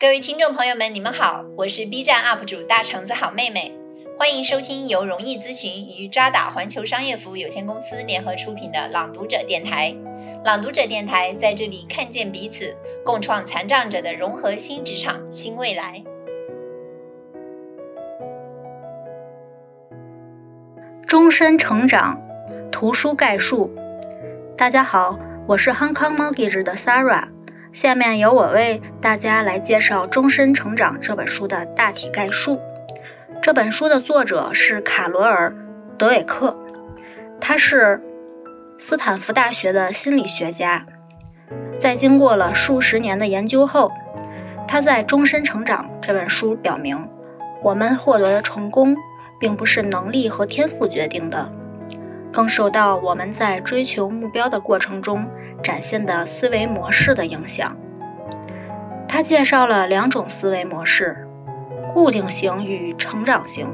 各位听众朋友们，你们好，我是 B 站 UP 主大橙子好妹妹，欢迎收听由容易咨询与渣打环球商业服务有限公司联合出品的朗读者电台。朗读者电台在这里看见彼此，共创残障者的融合新职场新未来。终身成长图书概述。大家好，我是 Hong Kong Mortgage 的 Sarah。下面由我为大家来介绍《终身成长》这本书的大体概述。这本书的作者是卡罗尔·德韦克，他是斯坦福大学的心理学家。在经过了数十年的研究后，他在《终身成长》这本书表明，我们获得的成功并不是能力和天赋决定的，更受到我们在追求目标的过程中。展现的思维模式的影响。他介绍了两种思维模式：固定型与成长型。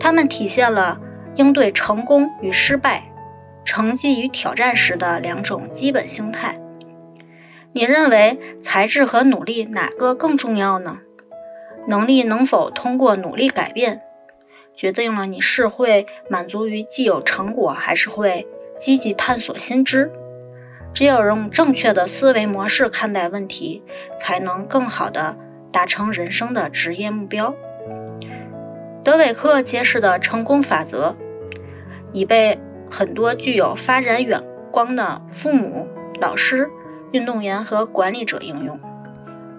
它们体现了应对成功与失败、成绩与挑战时的两种基本心态。你认为才智和努力哪个更重要呢？能力能否通过努力改变，决定了你是会满足于既有成果，还是会积极探索新知。只有用正确的思维模式看待问题，才能更好地达成人生的职业目标。德韦克揭示的成功法则，已被很多具有发展远光的父母、老师、运动员和管理者应用，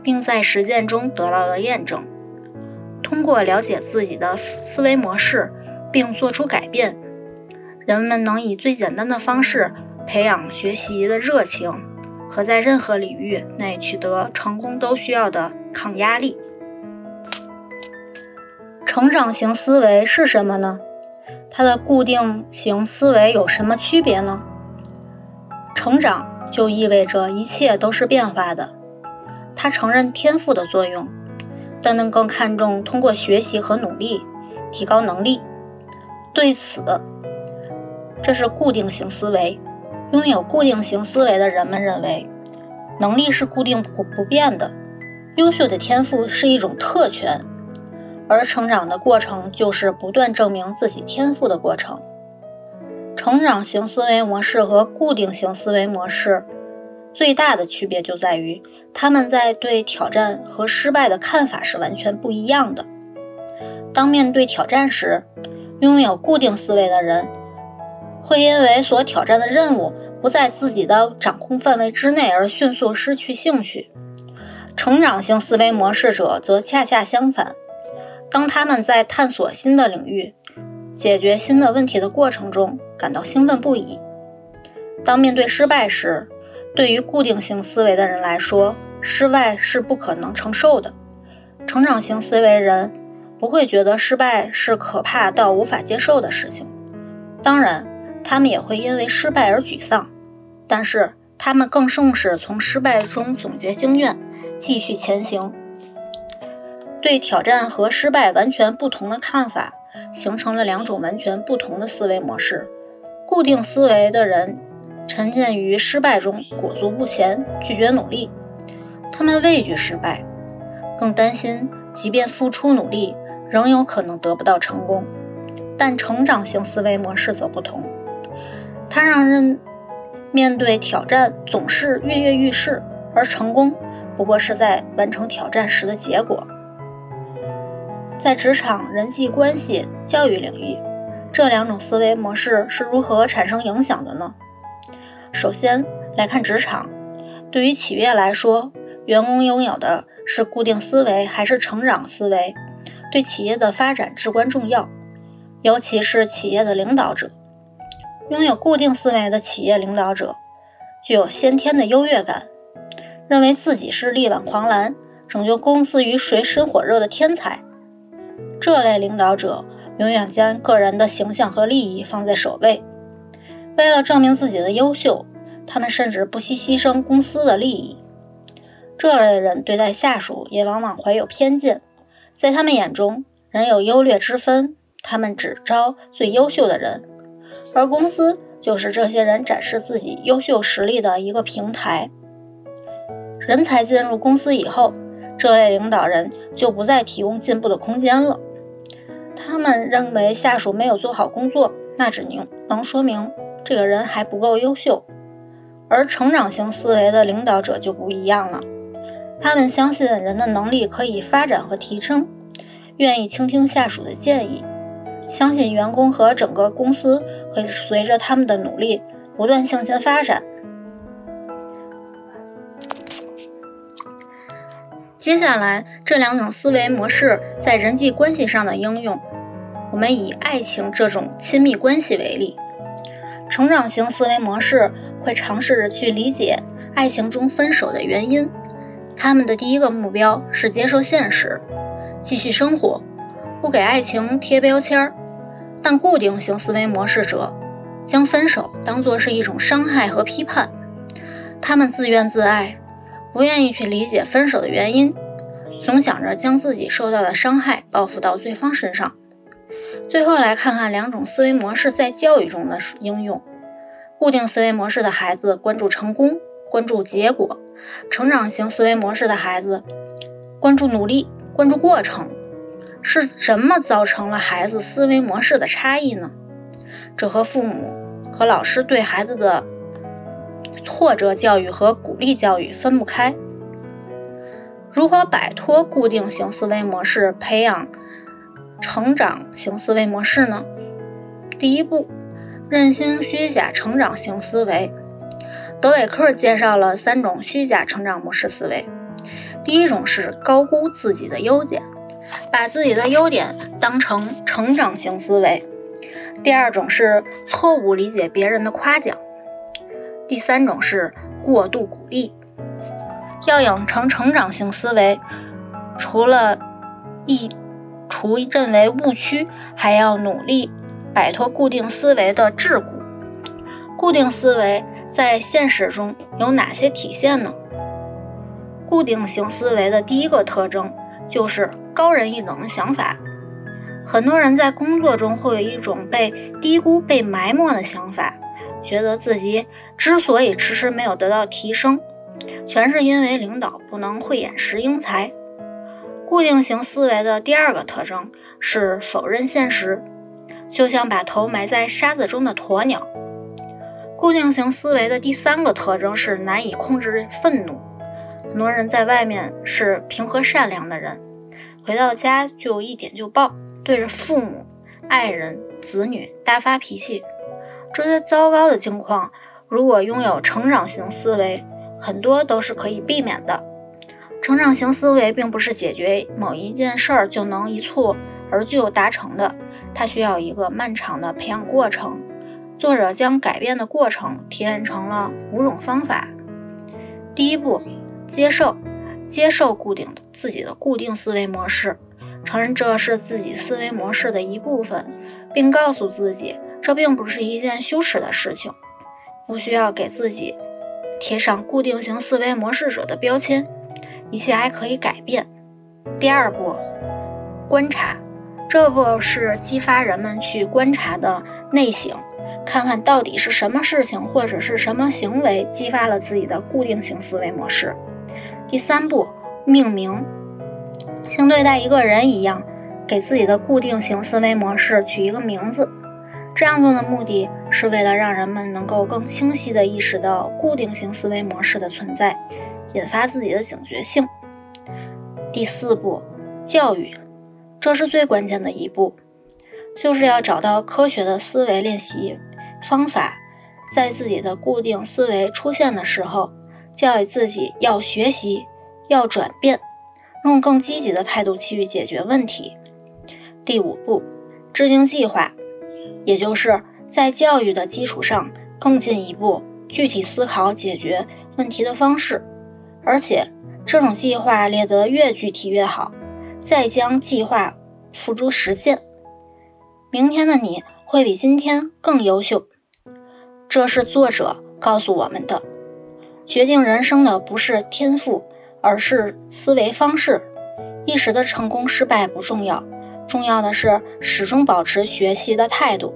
并在实践中得到了验证。通过了解自己的思维模式并做出改变，人们能以最简单的方式。培养学习的热情和在任何领域内取得成功都需要的抗压力。成长型思维是什么呢？它的固定型思维有什么区别呢？成长就意味着一切都是变化的。他承认天赋的作用，但能更看重通过学习和努力提高能力。对此，这是固定型思维。拥有固定型思维的人们认为，能力是固定不不变的，优秀的天赋是一种特权，而成长的过程就是不断证明自己天赋的过程。成长型思维模式和固定型思维模式最大的区别就在于，他们在对挑战和失败的看法是完全不一样的。当面对挑战时，拥有固定思维的人会因为所挑战的任务。不在自己的掌控范围之内而迅速失去兴趣，成长型思维模式者则恰恰相反。当他们在探索新的领域、解决新的问题的过程中感到兴奋不已。当面对失败时，对于固定型思维的人来说，失败是不可能承受的。成长型思维人不会觉得失败是可怕到无法接受的事情。当然，他们也会因为失败而沮丧。但是他们更重视从失败中总结经验，继续前行。对挑战和失败完全不同的看法，形成了两种完全不同的思维模式。固定思维的人沉浸于失败中，裹足不前，拒绝努力。他们畏惧失败，更担心即便付出努力，仍有可能得不到成功。但成长型思维模式则不同，它让人。面对挑战总是跃跃欲试，而成功不过是在完成挑战时的结果。在职场、人际关系、教育领域，这两种思维模式是如何产生影响的呢？首先来看职场，对于企业来说，员工拥有的是固定思维还是成长思维，对企业的发展至关重要，尤其是企业的领导者。拥有固定思维的企业领导者具有先天的优越感，认为自己是力挽狂澜、拯救公司于水深火热的天才。这类领导者永远将个人的形象和利益放在首位，为了证明自己的优秀，他们甚至不惜牺牲公司的利益。这类人对待下属也往往怀有偏见，在他们眼中，人有优劣之分，他们只招最优秀的人。而公司就是这些人展示自己优秀实力的一个平台。人才进入公司以后，这类领导人就不再提供进步的空间了。他们认为下属没有做好工作，那只能能说明这个人还不够优秀。而成长型思维的领导者就不一样了，他们相信人的能力可以发展和提升，愿意倾听下属的建议，相信员工和整个公司会随着他们的努力不断向前发展。接下来，这两种思维模式在人际关系上的应用，我们以爱情这种亲密关系为例。成长型思维模式会尝试着去理解爱情中分手的原因，他们的第一个目标是接受现实，继续生活，不给爱情贴标签儿。但固定型思维模式者将分手当作是一种伤害和批判，他们自怨自艾。不愿意去理解分手的原因，总想着将自己受到的伤害报复到对方身上。最后来看看两种思维模式在教育中的应用。固定思维模式的孩子关注成功，关注结果；成长型思维模式的孩子关注努力，关注过程。是什么造成了孩子思维模式的差异呢？这和父母和老师对孩子的。挫折教育和鼓励教育分不开。如何摆脱固定型思维模式，培养成长型思维模式呢？第一步，认清虚假成长型思维。德韦克介绍了三种虚假成长模式思维。第一种是高估自己的优点，把自己的优点当成成长型思维。第二种是错误理解别人的夸奖。第三种是过度鼓励，要养成成长型思维，除了一除认为误区，还要努力摆脱固定思维的桎梏。固定思维在现实中有哪些体现呢？固定型思维的第一个特征就是高人一等的想法。很多人在工作中会有一种被低估、被埋没的想法。觉得自己之所以迟迟没有得到提升，全是因为领导不能慧眼识英才。固定型思维的第二个特征是否认现实，就像把头埋在沙子中的鸵鸟。固定型思维的第三个特征是难以控制愤怒。很多人在外面是平和善良的人，回到家就一点就爆，对着父母、爱人、子女大发脾气。这些糟糕的境况，如果拥有成长型思维，很多都是可以避免的。成长型思维并不是解决某一件事儿就能一蹴而就达成的，它需要一个漫长的培养过程。作者将改变的过程提炼成了五种方法。第一步，接受，接受固定的自己的固定思维模式，承认这是自己思维模式的一部分，并告诉自己。这并不是一件羞耻的事情，不需要给自己贴上固定型思维模式者的标签，一切还可以改变。第二步，观察，这步是激发人们去观察的内省，看看到底是什么事情或者是什么行为激发了自己的固定型思维模式。第三步，命名，像对待一个人一样，给自己的固定型思维模式取一个名字。这样做的目的是为了让人们能够更清晰地意识到固定型思维模式的存在，引发自己的警觉性。第四步，教育，这是最关键的一步，就是要找到科学的思维练习方法，在自己的固定思维出现的时候，教育自己要学习，要转变，用更积极的态度去解决问题。第五步，制定计划。也就是在教育的基础上更进一步具体思考解决问题的方式，而且这种计划列得越具体越好，再将计划付诸实践，明天的你会比今天更优秀。这是作者告诉我们的：决定人生的不是天赋，而是思维方式。一时的成功失败不重要。重要的是始终保持学习的态度，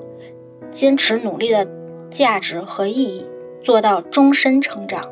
坚持努力的价值和意义，做到终身成长。